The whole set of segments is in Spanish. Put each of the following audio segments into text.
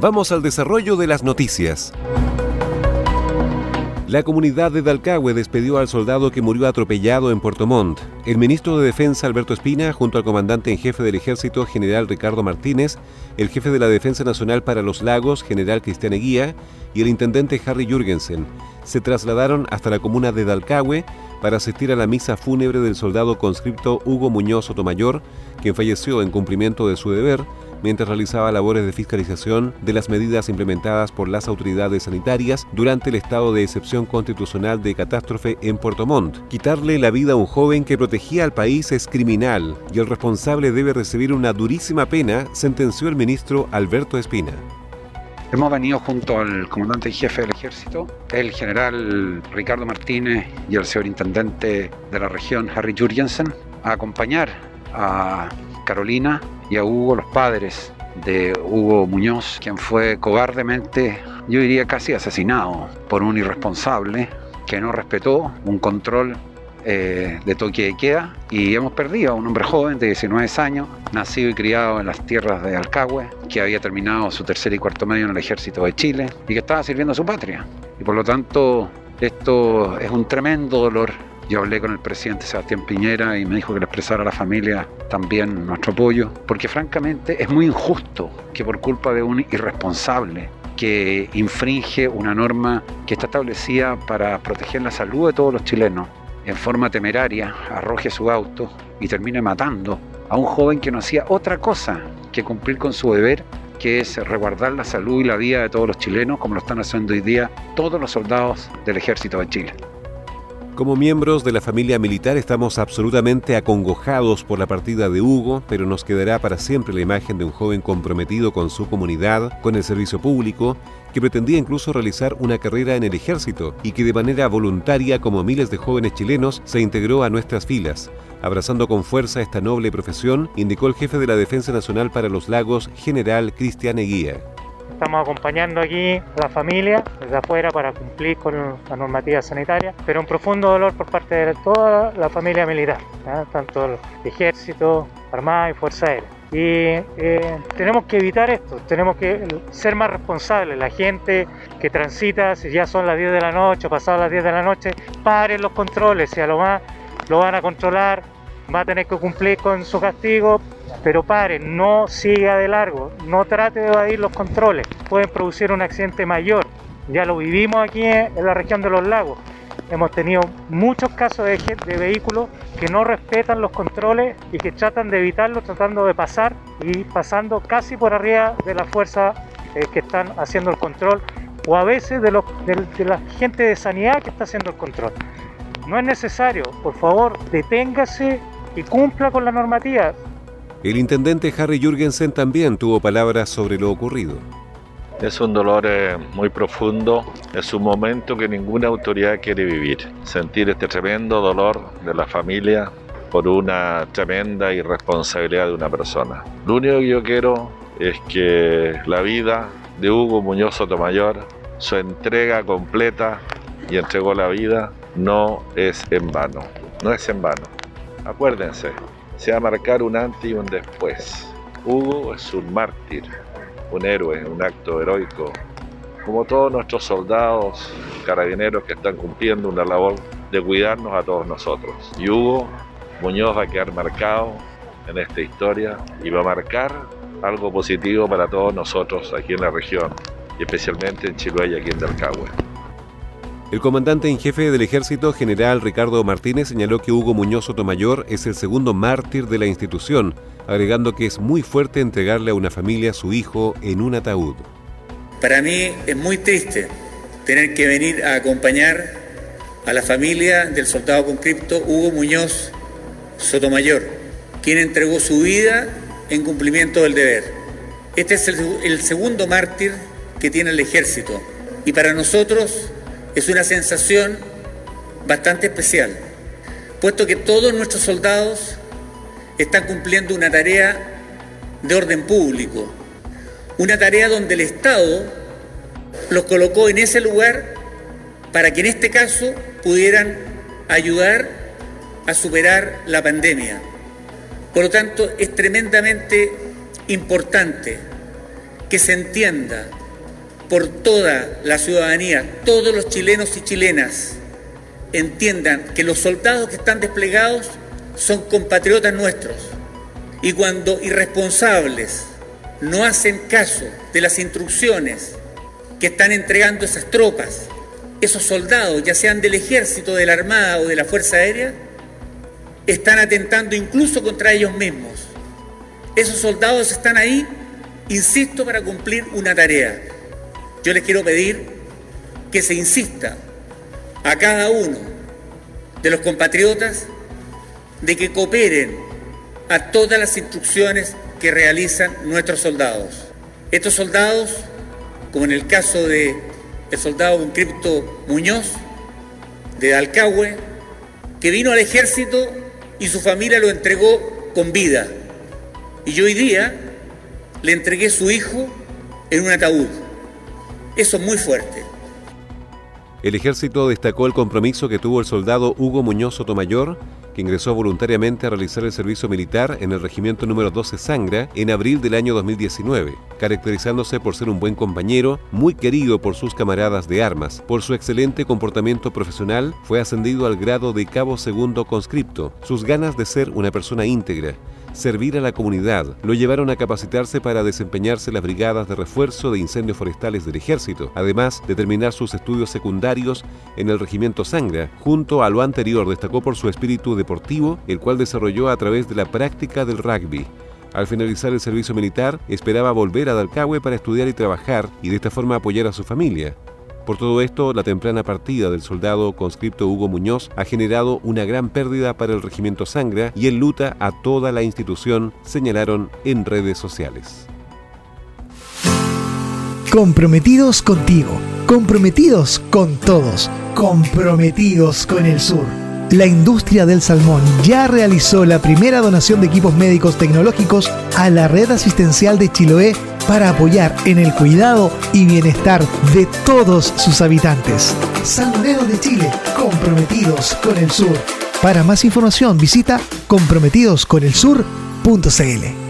Vamos al desarrollo de las noticias. La comunidad de Dalcahue despedió al soldado que murió atropellado en Puerto Montt. El ministro de Defensa Alberto Espina, junto al comandante en jefe del ejército general Ricardo Martínez, el jefe de la Defensa Nacional para los Lagos general Cristian Eguía y el intendente Harry Jürgensen, se trasladaron hasta la comuna de Dalcahue para asistir a la misa fúnebre del soldado conscripto Hugo Muñoz Sotomayor, quien falleció en cumplimiento de su deber mientras realizaba labores de fiscalización de las medidas implementadas por las autoridades sanitarias durante el estado de excepción constitucional de catástrofe en Puerto Montt. Quitarle la vida a un joven que protegía al país es criminal y el responsable debe recibir una durísima pena, sentenció el ministro Alberto Espina. Hemos venido junto al comandante y jefe del ejército, el general Ricardo Martínez y el señor intendente de la región, Harry Jurgensen, a acompañar a Carolina y a Hugo, los padres de Hugo Muñoz, quien fue cobardemente, yo diría casi asesinado por un irresponsable que no respetó un control eh, de toque de queda y hemos perdido a un hombre joven de 19 años, nacido y criado en las tierras de Alcagüe, que había terminado su tercer y cuarto medio en el ejército de Chile y que estaba sirviendo a su patria. Y por lo tanto, esto es un tremendo dolor yo hablé con el presidente Sebastián Piñera y me dijo que le expresara a la familia también nuestro apoyo, porque francamente es muy injusto que por culpa de un irresponsable que infringe una norma que está establecida para proteger la salud de todos los chilenos, en forma temeraria arroje su auto y termine matando a un joven que no hacía otra cosa que cumplir con su deber que es resguardar la salud y la vida de todos los chilenos, como lo están haciendo hoy día todos los soldados del ejército de Chile. Como miembros de la familia militar estamos absolutamente acongojados por la partida de Hugo, pero nos quedará para siempre la imagen de un joven comprometido con su comunidad, con el servicio público, que pretendía incluso realizar una carrera en el ejército y que de manera voluntaria, como miles de jóvenes chilenos, se integró a nuestras filas. Abrazando con fuerza esta noble profesión, indicó el jefe de la Defensa Nacional para los Lagos, general Cristian Eguía. Estamos acompañando aquí a la familia desde afuera para cumplir con la normativa sanitaria, pero un profundo dolor por parte de toda la familia militar, tanto el ejército, armada y fuerza aérea. Y eh, tenemos que evitar esto, tenemos que ser más responsables. La gente que transita, si ya son las 10 de la noche o pasadas las 10 de la noche, paren los controles, si a lo más lo van a controlar, va a tener que cumplir con su castigo, pero pare, no siga de largo, no trate de evadir los controles, pueden producir un accidente mayor. Ya lo vivimos aquí en la región de los lagos. Hemos tenido muchos casos de, de vehículos que no respetan los controles y que tratan de evitarlo tratando de pasar y pasando casi por arriba de la fuerza eh, que están haciendo el control o a veces de, de la gente de sanidad que está haciendo el control. No es necesario, por favor, deténgase y cumpla con la normativa. El intendente Harry Jürgensen también tuvo palabras sobre lo ocurrido. Es un dolor eh, muy profundo, es un momento que ninguna autoridad quiere vivir. Sentir este tremendo dolor de la familia por una tremenda irresponsabilidad de una persona. Lo único que yo quiero es que la vida de Hugo Muñoz Sotomayor, su entrega completa y entregó la vida, no es en vano. No es en vano. Acuérdense, se va a marcar un antes y un después. Hugo es un mártir, un héroe, un acto heroico, como todos nuestros soldados, carabineros que están cumpliendo una labor de cuidarnos a todos nosotros. Y Hugo Muñoz va a quedar marcado en esta historia y va a marcar algo positivo para todos nosotros aquí en la región y especialmente en Chiloé y aquí en Dalcahue. El comandante en jefe del ejército, general Ricardo Martínez, señaló que Hugo Muñoz Sotomayor es el segundo mártir de la institución, agregando que es muy fuerte entregarle a una familia a su hijo en un ataúd. Para mí es muy triste tener que venir a acompañar a la familia del soldado conscripto Hugo Muñoz Sotomayor, quien entregó su vida en cumplimiento del deber. Este es el, el segundo mártir que tiene el ejército y para nosotros es una sensación bastante especial, puesto que todos nuestros soldados están cumpliendo una tarea de orden público, una tarea donde el Estado los colocó en ese lugar para que en este caso pudieran ayudar a superar la pandemia. Por lo tanto, es tremendamente importante que se entienda por toda la ciudadanía, todos los chilenos y chilenas entiendan que los soldados que están desplegados son compatriotas nuestros y cuando irresponsables no hacen caso de las instrucciones que están entregando esas tropas, esos soldados, ya sean del ejército, de la armada o de la fuerza aérea, están atentando incluso contra ellos mismos. Esos soldados están ahí, insisto, para cumplir una tarea yo les quiero pedir que se insista a cada uno de los compatriotas de que cooperen a todas las instrucciones que realizan nuestros soldados. Estos soldados, como en el caso de el soldado Cripto Muñoz de Dalcahue, que vino al ejército y su familia lo entregó con vida. Y yo hoy día le entregué su hijo en un ataúd. Eso es muy fuerte. El ejército destacó el compromiso que tuvo el soldado Hugo Muñoz Sotomayor, que ingresó voluntariamente a realizar el servicio militar en el regimiento número 12 Sangra en abril del año 2019, caracterizándose por ser un buen compañero, muy querido por sus camaradas de armas. Por su excelente comportamiento profesional, fue ascendido al grado de cabo segundo conscripto, sus ganas de ser una persona íntegra, servir a la comunidad, lo llevaron a capacitarse para desempeñarse en las brigadas de refuerzo de incendios forestales del ejército, además de terminar sus estudios secundarios en el regimiento Sangra. Junto a lo anterior destacó por su espíritu deportivo, el cual desarrolló a través de la práctica del rugby. Al finalizar el servicio militar, esperaba volver a Dalcahue para estudiar y trabajar y de esta forma apoyar a su familia. Por todo esto, la temprana partida del soldado conscripto Hugo Muñoz ha generado una gran pérdida para el regimiento Sangra y enluta a toda la institución, señalaron en redes sociales. Comprometidos contigo, comprometidos con todos, comprometidos con el sur. La industria del salmón ya realizó la primera donación de equipos médicos tecnológicos a la red asistencial de Chiloé para apoyar en el cuidado y bienestar de todos sus habitantes. Salmoneros de Chile, comprometidos con el sur. Para más información visita comprometidosconelsur.cl.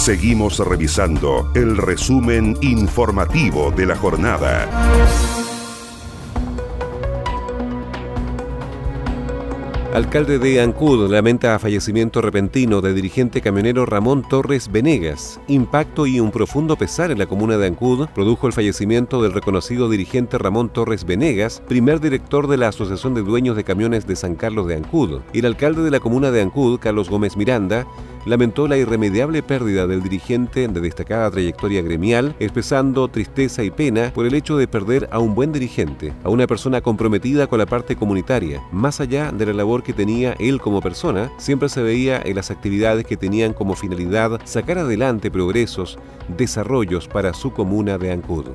Seguimos revisando el resumen informativo de la jornada. Alcalde de Ancud lamenta fallecimiento repentino de dirigente camionero Ramón Torres Venegas. Impacto y un profundo pesar en la comuna de Ancud produjo el fallecimiento del reconocido dirigente Ramón Torres Venegas, primer director de la Asociación de Dueños de Camiones de San Carlos de Ancud. El alcalde de la comuna de Ancud, Carlos Gómez Miranda, lamentó la irremediable pérdida del dirigente de destacada trayectoria gremial, expresando tristeza y pena por el hecho de perder a un buen dirigente, a una persona comprometida con la parte comunitaria. Más allá de la labor que tenía él como persona, siempre se veía en las actividades que tenían como finalidad sacar adelante progresos, desarrollos para su comuna de Ancud.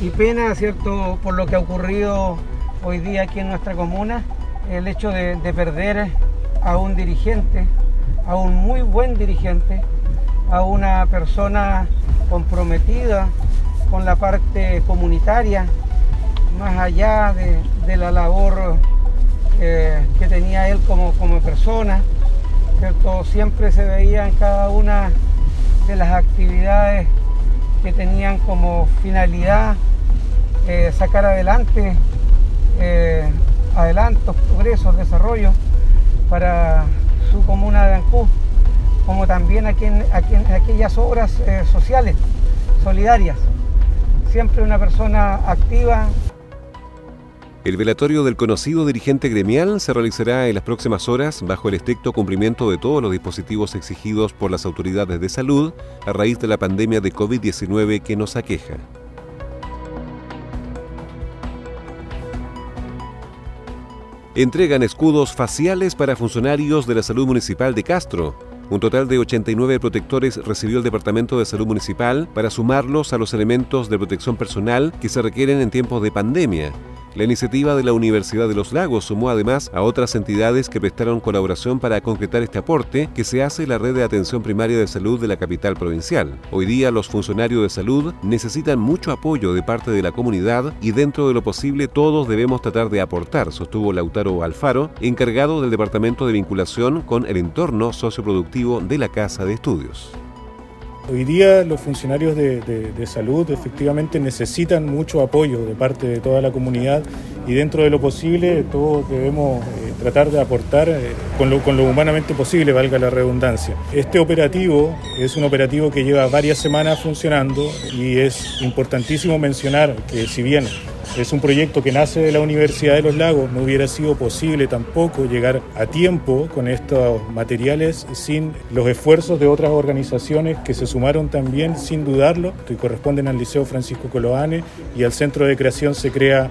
Y pena, ¿cierto?, por lo que ha ocurrido hoy día aquí en nuestra comuna, el hecho de, de perder a un dirigente a un muy buen dirigente, a una persona comprometida con la parte comunitaria, más allá de, la labor eh, que tenía él como, como persona, ¿cierto? siempre se veía en cada una de las actividades que tenían como finalidad eh, sacar adelante eh, adelantos, progresos, desarrollo para su comuna de Ancú, como también en, aquellas obras eh, sociales, solidarias. Siempre una persona activa. El velatorio del conocido dirigente gremial se realizará en las próximas horas bajo el estricto cumplimiento de todos los dispositivos exigidos por las autoridades de salud a raíz de la pandemia de COVID-19 que nos aqueja. Entregan escudos faciales para funcionarios de la Salud Municipal de Castro. Un total de 89 protectores recibió el Departamento de Salud Municipal para sumarlos a los elementos de protección personal que se requieren en tiempos de pandemia. La iniciativa de la Universidad de los Lagos sumó además a otras entidades que prestaron colaboración para concretar este aporte que se hace la red de atención primaria de salud de la capital provincial. Hoy día los funcionarios de salud necesitan mucho apoyo de parte de la comunidad y dentro de lo posible todos debemos tratar de aportar, sostuvo Lautaro Alfaro, encargado del Departamento de Vinculación con el entorno socioproductivo de la Casa de Estudios. Hoy día los funcionarios de, salud efectivamente necesitan mucho apoyo de parte de toda la comunidad y dentro de lo posible todos debemos eh, tratar de aportar eh, con, lo, con lo humanamente posible, valga la redundancia. Este operativo es un operativo que lleva varias semanas funcionando y es importantísimo mencionar que si bien es un proyecto que nace de la Universidad de los Lagos. No hubiera sido posible tampoco llegar a tiempo con estos materiales sin los esfuerzos de otras organizaciones que se sumaron también, sin dudarlo, que corresponden al Liceo Francisco Coloane y al Centro de Creación Se Crea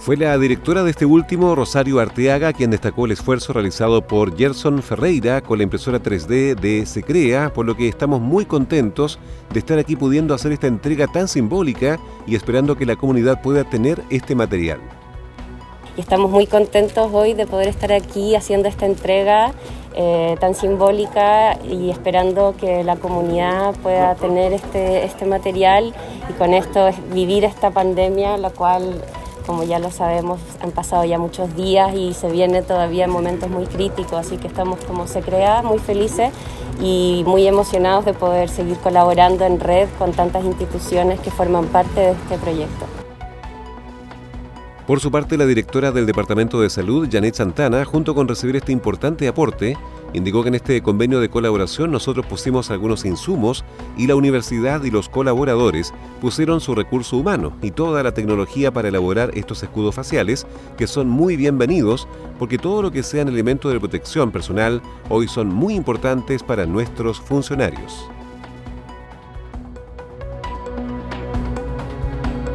fue la directora de este último, Rosario Arteaga, quien destacó el esfuerzo realizado por Gerson Ferreira con la impresora 3D de Secrea, por lo que estamos muy contentos de estar aquí pudiendo hacer esta entrega tan simbólica y esperando que la comunidad pueda tener este material. Estamos muy contentos hoy de poder estar aquí haciendo esta entrega eh, tan simbólica y esperando que la comunidad pueda tener este, este material y con esto vivir esta pandemia, la cual como ya lo sabemos, han pasado ya muchos días y se viene todavía en momentos muy críticos, así que estamos como se crea muy felices y muy emocionados de poder seguir colaborando en red con tantas instituciones que forman parte de este proyecto. Por su parte, la directora del Departamento de Salud, Janet Santana, junto con recibir este importante aporte, Indicó que en este convenio de colaboración nosotros pusimos algunos insumos y la universidad y los colaboradores pusieron su recurso humano y toda la tecnología para elaborar estos escudos faciales que son muy bienvenidos porque todo lo que sean elementos de protección personal hoy son muy importantes para nuestros funcionarios.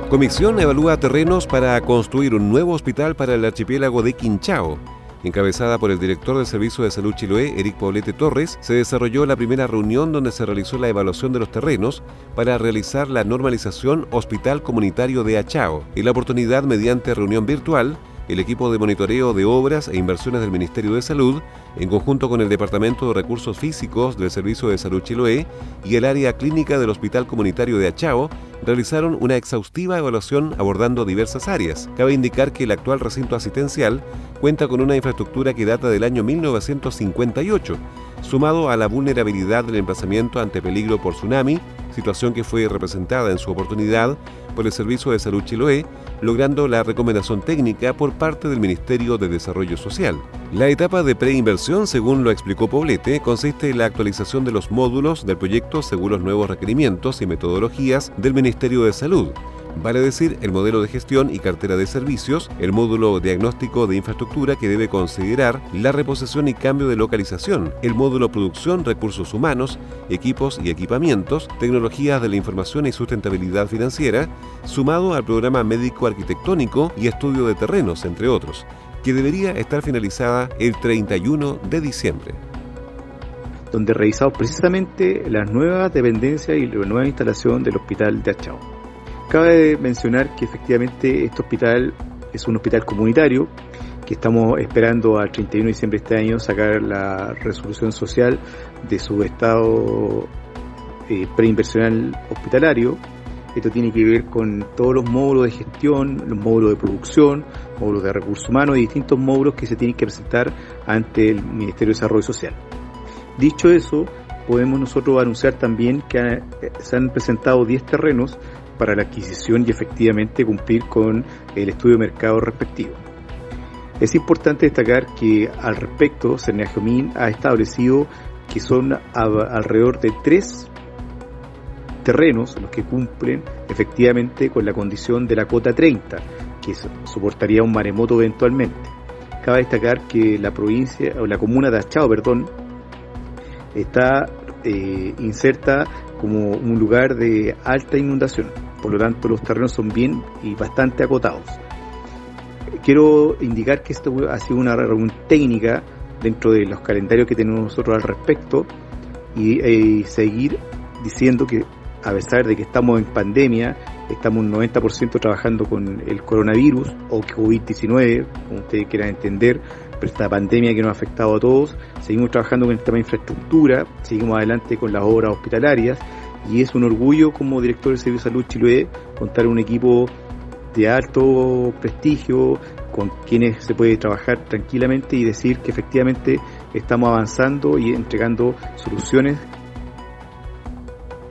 Comisión evalúa terrenos para construir un nuevo hospital para el archipiélago de Quinchao encabezada por el director del Servicio de Salud Chiloé, Eric Paulete Torres, se desarrolló la primera reunión donde se realizó la evaluación de los terrenos para realizar la normalización Hospital Comunitario de Achao. En la oportunidad, mediante reunión virtual, el equipo de monitoreo de obras e inversiones del Ministerio de Salud, en conjunto con el Departamento de Recursos Físicos del Servicio de Salud Chiloé y el área clínica del Hospital Comunitario de Achao, realizaron una exhaustiva evaluación abordando diversas áreas. Cabe indicar que el actual recinto asistencial cuenta con una infraestructura que data del año 1958, sumado a la vulnerabilidad del emplazamiento ante peligro por tsunami, situación que fue representada en su oportunidad por el Servicio de Salud Chiloé, logrando la recomendación técnica por parte del Ministerio de Desarrollo Social. La etapa de preinversión, según lo explicó Poblete, consiste en la actualización de los módulos del proyecto según los nuevos requerimientos y metodologías del Ministerio de Salud vale decir el modelo de gestión y cartera de servicios, el módulo diagnóstico de infraestructura que debe considerar la reposición y cambio de localización, el módulo producción, recursos humanos, equipos y equipamientos, tecnologías de la información y sustentabilidad financiera, sumado al programa médico arquitectónico y estudio de terrenos, entre otros, que debería estar finalizada el 31 de diciembre donde revisamos precisamente las nuevas dependencias y la nueva instalación del hospital de Achao. Cabe mencionar que efectivamente este hospital es un hospital comunitario que estamos esperando al 31 de diciembre de este año sacar la resolución social de su estado eh, preinversional hospitalario Esto tiene que ver con todos los módulos de gestión, los módulos de producción, módulos de recursos humanos y distintos módulos que se tienen que presentar ante el Ministerio de Desarrollo Social. Dicho eso, podemos nosotros anunciar también que se han presentado 10 terrenos para la adquisición y efectivamente cumplir con el estudio de mercado respectivo. Es importante destacar que al respecto, Cerneajomín ha establecido que son alrededor de tres terrenos los que cumplen efectivamente con la condición de la cota 30, que soportaría un maremoto eventualmente. Cabe destacar que la provincia o la comuna de Achao, perdón, está eh, inserta como un lugar de alta inundación. Por lo tanto, los terrenos son bien y bastante acotados. Quiero indicar que esto ha sido una reunión técnica dentro de los calendarios que tenemos nosotros al respecto y eh, seguir diciendo que a pesar de que estamos en pandemia, estamos un 90% trabajando con el coronavirus o COVID-19, como ustedes quieran entender, pero esta pandemia que nos ha afectado a todos, seguimos trabajando con el tema de infraestructura, seguimos adelante con las obras hospitalarias y es un orgullo como director del Servicio de Salud Chiloé contar un equipo de alto prestigio, con quienes se puede trabajar tranquilamente y decir que efectivamente estamos avanzando y entregando soluciones.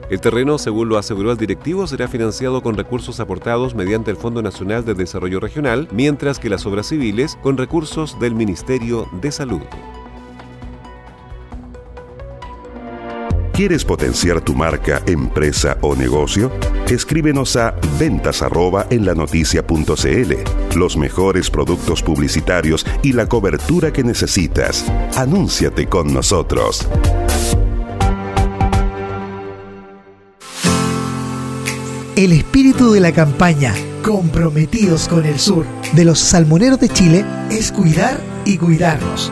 El terreno, según lo aseguró el directivo, será financiado con recursos aportados mediante el Fondo Nacional de Desarrollo Regional, mientras que las obras civiles con recursos del Ministerio de Salud. ¿Quieres potenciar tu marca, empresa o negocio? Escríbenos a ventas en la Los mejores productos publicitarios y la cobertura que necesitas. Anúnciate con nosotros. El espíritu de la campaña Comprometidos con el Sur de los Salmoneros de Chile es cuidar y cuidarnos.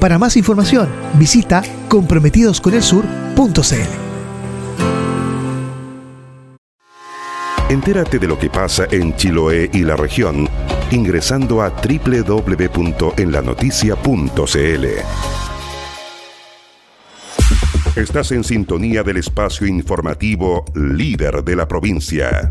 Para más información, visita comprometidosconelsur.cl. Entérate de lo que pasa en Chiloé y la región ingresando a www.enlanoticia.cl. Estás en sintonía del espacio informativo líder de la provincia.